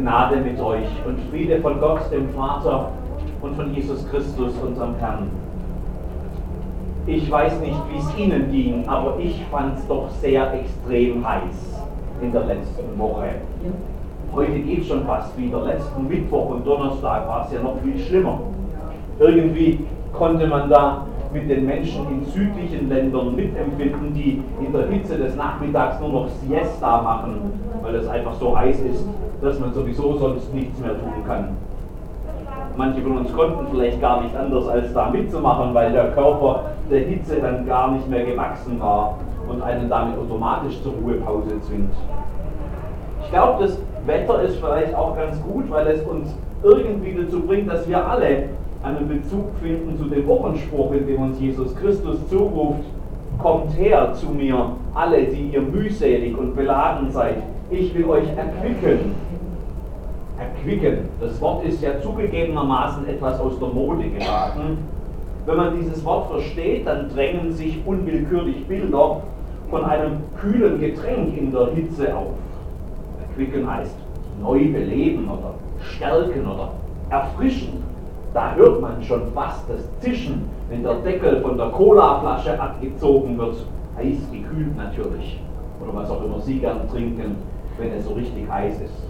Gnade mit euch und Friede von Gott, dem Vater und von Jesus Christus, unserem Herrn. Ich weiß nicht, wie es Ihnen ging, aber ich fand es doch sehr extrem heiß in der letzten Woche. Heute geht schon fast wieder. Letzten Mittwoch und Donnerstag war es ja noch viel schlimmer. Irgendwie konnte man da mit den Menschen in südlichen Ländern mitempfinden, die in der Hitze des Nachmittags nur noch Siesta machen, weil es einfach so heiß ist, dass man sowieso sonst nichts mehr tun kann. Manche von uns konnten vielleicht gar nicht anders als da mitzumachen, weil der Körper der Hitze dann gar nicht mehr gewachsen war und einen damit automatisch zur Ruhepause zwingt. Ich glaube, das Wetter ist vielleicht auch ganz gut, weil es uns irgendwie dazu bringt, dass wir alle einen Bezug finden zu dem Wochenspruch, in dem uns Jesus Christus zuruft, kommt her zu mir, alle, die ihr mühselig und beladen seid, ich will euch erquicken. Erquicken, das Wort ist ja zugegebenermaßen etwas aus der Mode geraten. Wenn man dieses Wort versteht, dann drängen sich unwillkürlich Bilder von einem kühlen Getränk in der Hitze auf. Erquicken heißt neu beleben oder stärken oder erfrischen. Da hört man schon fast das Zischen, wenn der Deckel von der Colaflasche abgezogen wird. Heiß gekühlt natürlich. Oder was auch immer Sie gern trinken, wenn es so richtig heiß ist.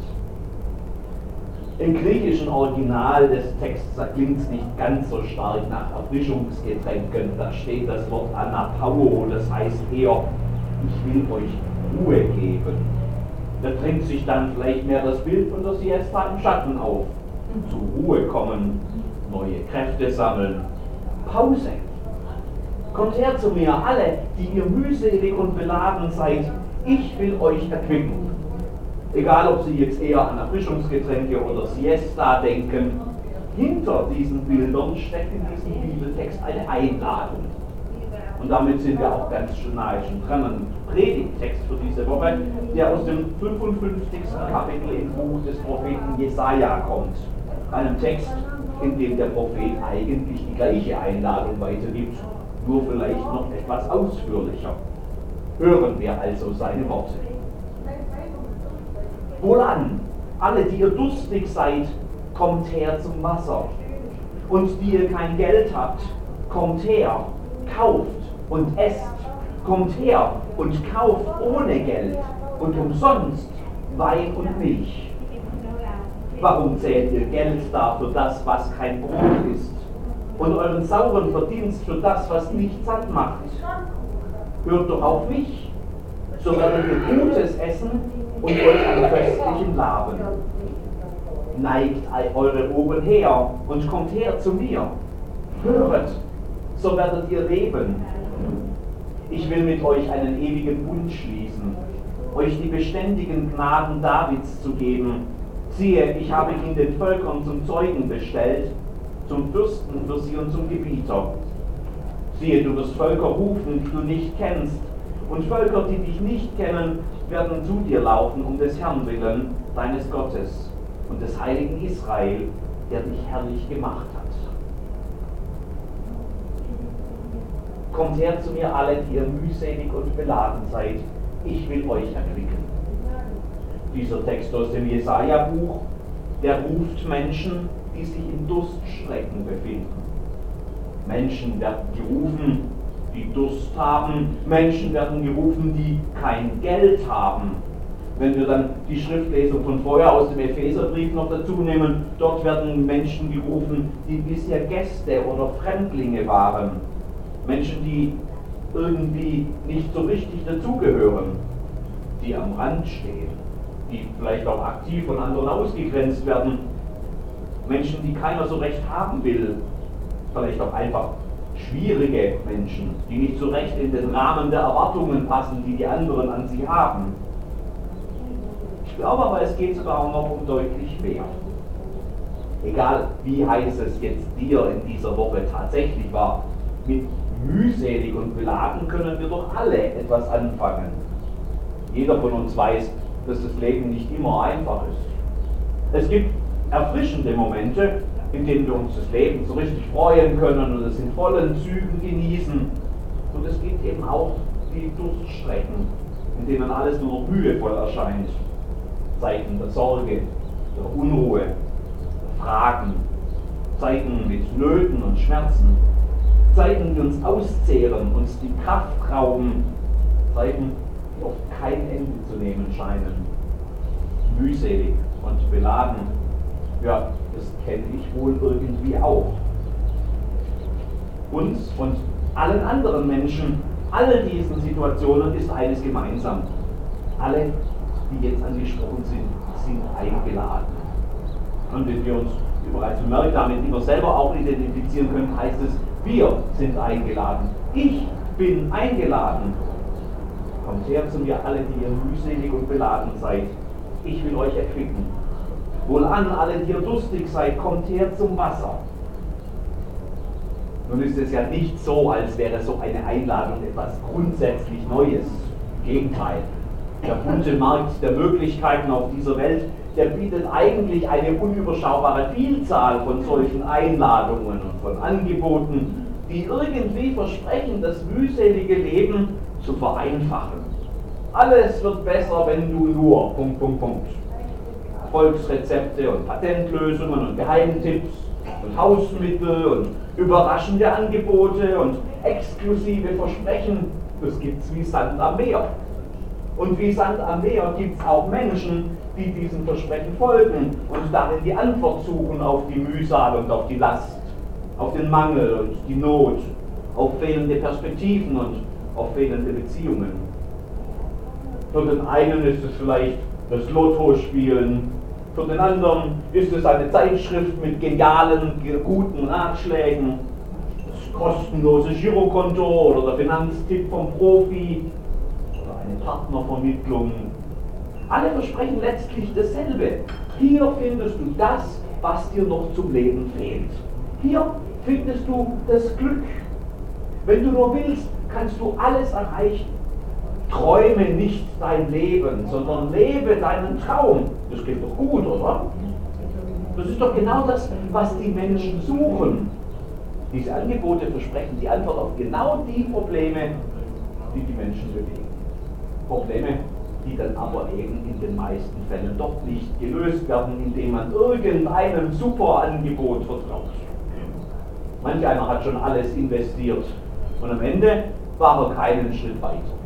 Im griechischen Original des Texts klingt es nicht ganz so stark nach Erfrischungsgetränken. Da steht das Wort Anapau, das heißt eher, ich will euch Ruhe geben. Da drängt sich dann vielleicht mehr das Bild von der Siesta im Schatten auf. Zur Ruhe kommen, neue Kräfte sammeln. Pause. Kommt her zu mir, alle, die ihr mühselig und beladen seid. Ich will euch erquicken. Egal, ob Sie jetzt eher an Erfrischungsgetränke oder Siesta denken, hinter diesen Bildern steckt in diesem Bibeltext eine Einladung. Und damit sind wir auch ganz schön nahe schon dran an Predigtext für diese Woche, der aus dem 55. Kapitel im Buch des Propheten Jesaja kommt. Einem Text, in dem der Prophet eigentlich die gleiche Einladung weitergibt, nur vielleicht noch etwas ausführlicher. Hören wir also seine Worte. Wohlan, alle, die ihr durstig seid, kommt her zum Wasser. Und die ihr kein Geld habt, kommt her, kauft und esst. Kommt her und kauft ohne Geld und umsonst Wein und Milch Warum zählt ihr Geld da für das, was kein Brot ist? Und euren sauren Verdienst für das, was nicht satt macht? Hört doch auf mich, so werdet ihr Gutes essen und euch an köstlichen laben. Neigt eure Ohren her und kommt her zu mir. Höret, so werdet ihr leben. Ich will mit euch einen ewigen Bund schließen, euch die beständigen Gnaden Davids zu geben, Siehe, ich habe ihn den Völkern zum Zeugen bestellt, zum Fürsten für sie und zum Gebieter. Siehe, du wirst Völker rufen, die du nicht kennst, und Völker, die dich nicht kennen, werden zu dir laufen um des Herrn willen, deines Gottes und des heiligen Israel, der dich herrlich gemacht hat. Kommt her zu mir alle, die ihr mühselig und beladen seid, ich will euch erquicken dieser Text aus dem Jesaja-Buch, der ruft Menschen, die sich in Durststrecken befinden. Menschen werden gerufen, Durst haben. Menschen werden gerufen, die kein Geld haben. Wenn wir dann die Schriftlesung von vorher aus dem Epheserbrief noch dazu nehmen, dort werden Menschen gerufen, die bisher Gäste oder Fremdlinge waren. Menschen, die irgendwie nicht so richtig dazugehören, die am Rand stehen die vielleicht auch aktiv von anderen ausgegrenzt werden, Menschen, die keiner so recht haben will, vielleicht auch einfach schwierige Menschen, die nicht so recht in den Rahmen der Erwartungen passen, die die anderen an sie haben. Ich glaube aber, es geht sogar auch noch um deutlich mehr. Egal wie heiß es jetzt dir in dieser Woche tatsächlich war, mit mühselig und beladen können wir doch alle etwas anfangen. Jeder von uns weiß, dass das Leben nicht immer einfach ist. Es gibt erfrischende Momente, in denen wir uns das Leben so richtig freuen können und es in vollen Zügen genießen. Und es gibt eben auch die Durststrecken, in denen alles nur noch mühevoll erscheint. Zeiten der Sorge, der Unruhe, der Fragen, Zeiten mit Nöten und Schmerzen, Zeiten, die uns auszehren, uns die Kraft rauben, Zeiten, die oft kein Ende zu nehmen scheinen, mühselig und beladen. Ja, das kenne ich wohl irgendwie auch. Uns und allen anderen Menschen, all diesen Situationen ist eines gemeinsam. Alle, die jetzt angesprochen sind, sind eingeladen. Und wenn wir uns bereits bemerkt, damit immer selber auch identifizieren können, heißt es, wir sind eingeladen. Ich bin eingeladen. Kommt her zu mir alle, die ihr mühselig und beladen seid. Ich will euch erquicken. Wohlan alle, die ihr durstig seid, kommt her zum Wasser. Nun ist es ja nicht so, als wäre so eine Einladung etwas grundsätzlich Neues. Im Gegenteil. Der bunte Markt der Möglichkeiten auf dieser Welt der bietet eigentlich eine unüberschaubare Vielzahl von solchen Einladungen und von Angeboten, die irgendwie versprechen, das mühselige Leben zu vereinfachen. Alles wird besser, wenn du nur. Punkt, Punkt, Punkt. Erfolgsrezepte und Patentlösungen und Geheimtipps und Hausmittel und überraschende Angebote und exklusive Versprechen, das gibt es wie Sand am Meer. Und wie Sand am Meer gibt es auch Menschen, die diesen Versprechen folgen und darin die Antwort suchen auf die Mühsal und auf die Last, auf den Mangel und die Not, auf fehlende Perspektiven und auf fehlende Beziehungen. Für den einen ist es vielleicht das Lotto-Spielen, für den anderen ist es eine Zeitschrift mit genialen, guten Ratschlägen, das kostenlose Girokonto oder der Finanztipp vom Profi, eine Partnervermittlung. Alle versprechen letztlich dasselbe. Hier findest du das, was dir noch zum Leben fehlt. Hier findest du das Glück. Wenn du nur willst, kannst du alles erreichen. Träume nicht dein Leben, sondern lebe deinen Traum. Das klingt doch gut, oder? Das ist doch genau das, was die Menschen suchen. Diese Angebote versprechen die Antwort auf genau die Probleme, die die Menschen bewegen. Probleme, die dann aber eben in den meisten Fällen doch nicht gelöst werden, indem man irgendeinem super Angebot vertraut. Manch einer hat schon alles investiert und am Ende war er keinen Schritt weiter.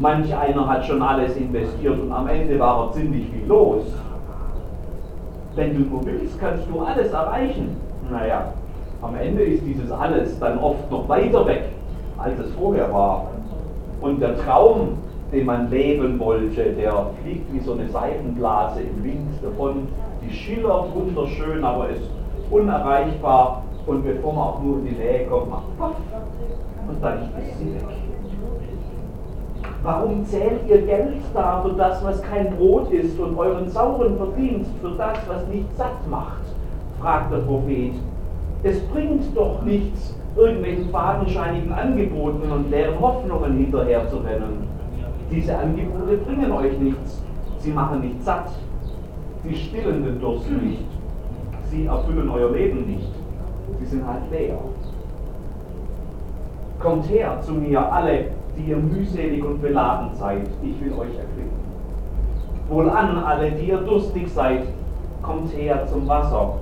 Manch einer hat schon alles investiert und am Ende war er ziemlich viel los. Wenn du nur willst, kannst du alles erreichen. Naja, am Ende ist dieses alles dann oft noch weiter weg, als es vorher war. Und der Traum, den man leben wollte, der fliegt wie so eine Seifenblase im Wind davon. Die schillert wunderschön, aber ist unerreichbar. Und bevor man auch nur in die Nähe kommt, macht Puff und dann ist sie weg. Warum zählt ihr Geld da für das, was kein Brot ist, und euren sauren Verdienst für das, was nicht satt macht? fragt der Prophet. Es bringt doch nichts, irgendwelchen fadenscheinigen Angeboten und leeren Hoffnungen hinterher zu rennen. Diese Angebote bringen euch nichts. Sie machen nicht satt. Sie stillen den Durst nicht. Sie erfüllen euer Leben nicht. Sie sind halt leer. Kommt her zu mir alle, die ihr mühselig und beladen seid. Ich will euch erquicken. Wohlan alle, die ihr durstig seid, kommt her zum Wasser.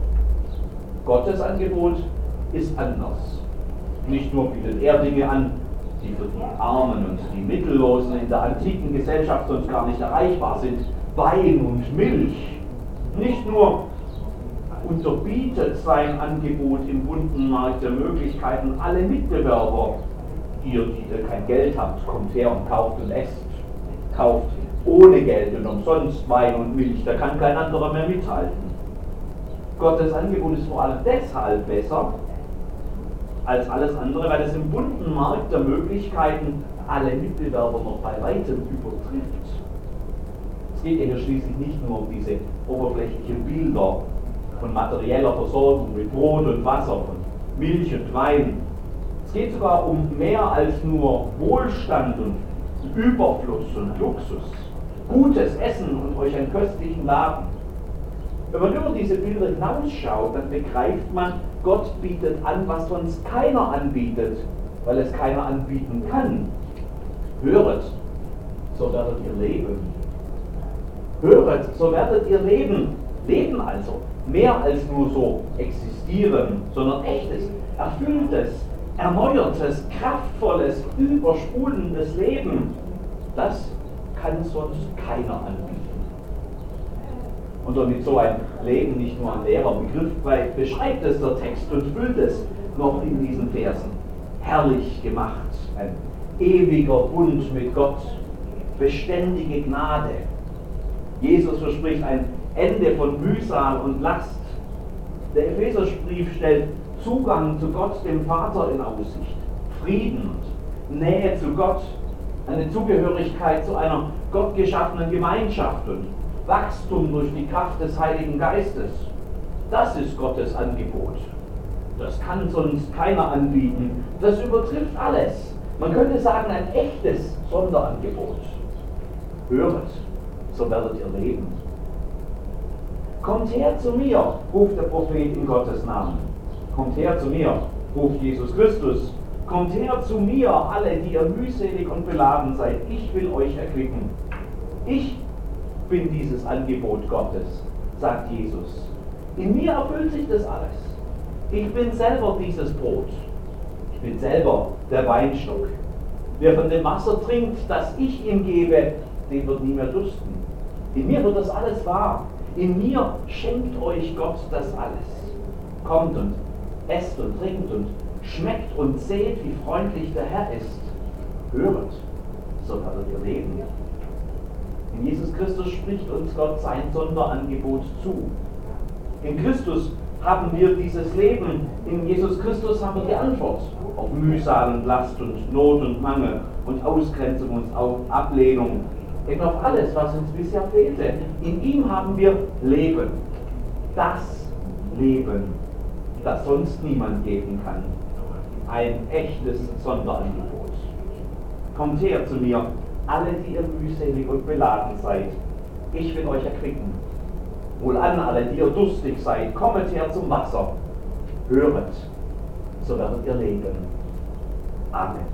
Gottes Angebot ist anders. Nicht nur bietet er Dinge an, die für die Armen und die Mittellosen in der antiken Gesellschaft sonst gar nicht erreichbar sind. Wein und Milch. Nicht nur unterbietet sein Angebot im bunten Markt der Möglichkeiten alle Mitbewerber. Ihr, die ihr kein Geld habt, kommt her und kauft und esst. Kauft ohne Geld und umsonst Wein und Milch, da kann kein anderer mehr mithalten. Gottes Angebot ist vor allem deshalb besser, als alles andere, weil es im bunten Markt der Möglichkeiten alle Mitbewerber noch bei weitem übertrifft. Es geht ja hier schließlich nicht nur um diese oberflächlichen Bilder von materieller Versorgung mit Brot und Wasser, von Milch und Wein. Es geht sogar um mehr als nur Wohlstand und Überfluss und Luxus, gutes Essen und euch einen köstlichen Laden. Wenn man über diese Bilder hinausschaut, dann begreift man, Gott bietet an, was sonst keiner anbietet, weil es keiner anbieten kann. Höret, so werdet ihr leben. Höret, so werdet ihr leben. Leben also, mehr als nur so existieren, sondern echtes, erfülltes, erneuertes, kraftvolles, übersprudelndes Leben, das kann sonst keiner anbieten. Und damit so ein Leben nicht nur ein leerer Begriff beschreibt es der Text und füllt es noch in diesen Versen. Herrlich gemacht, ein ewiger Bund mit Gott, beständige Gnade. Jesus verspricht ein Ende von Mühsal und Last. Der Epheserbrief stellt Zugang zu Gott, dem Vater, in Aussicht. Frieden Nähe zu Gott, eine Zugehörigkeit zu einer gottgeschaffenen Gemeinschaft und Wachstum durch die Kraft des Heiligen Geistes. Das ist Gottes Angebot. Das kann sonst keiner anbieten. Das übertrifft alles. Man könnte sagen, ein echtes Sonderangebot. Höret, so werdet ihr leben. Kommt her zu mir, ruft der Prophet in Gottes Namen. Kommt her zu mir, ruft Jesus Christus. Kommt her zu mir, alle, die ihr mühselig und beladen seid. Ich will euch erquicken. Ich bin dieses Angebot Gottes, sagt Jesus. In mir erfüllt sich das alles. Ich bin selber dieses Brot. Ich bin selber der Weinstock. Wer von dem Wasser trinkt, das ich ihm gebe, den wird nie mehr dursten. In mir wird das alles wahr. In mir schenkt euch Gott das alles. Kommt und esst und trinkt und schmeckt und seht, wie freundlich der Herr ist. Höret, so werdet ihr leben. In Jesus Christus spricht uns Gott sein Sonderangebot zu. In Christus haben wir dieses Leben. In Jesus Christus haben wir die Antwort auf Mühsal und Last und Not und Mangel und Ausgrenzung und Ablehnung. Eben auf alles, was uns bisher fehlte. In ihm haben wir Leben. Das Leben, das sonst niemand geben kann. Ein echtes Sonderangebot. Kommt her zu mir, alle, die ihr mühselig und beladen seid. Ich will euch erquicken. Wohlan alle, die ihr durstig seid, kommet her zum Wasser. Höret, so werdet ihr leben. Amen.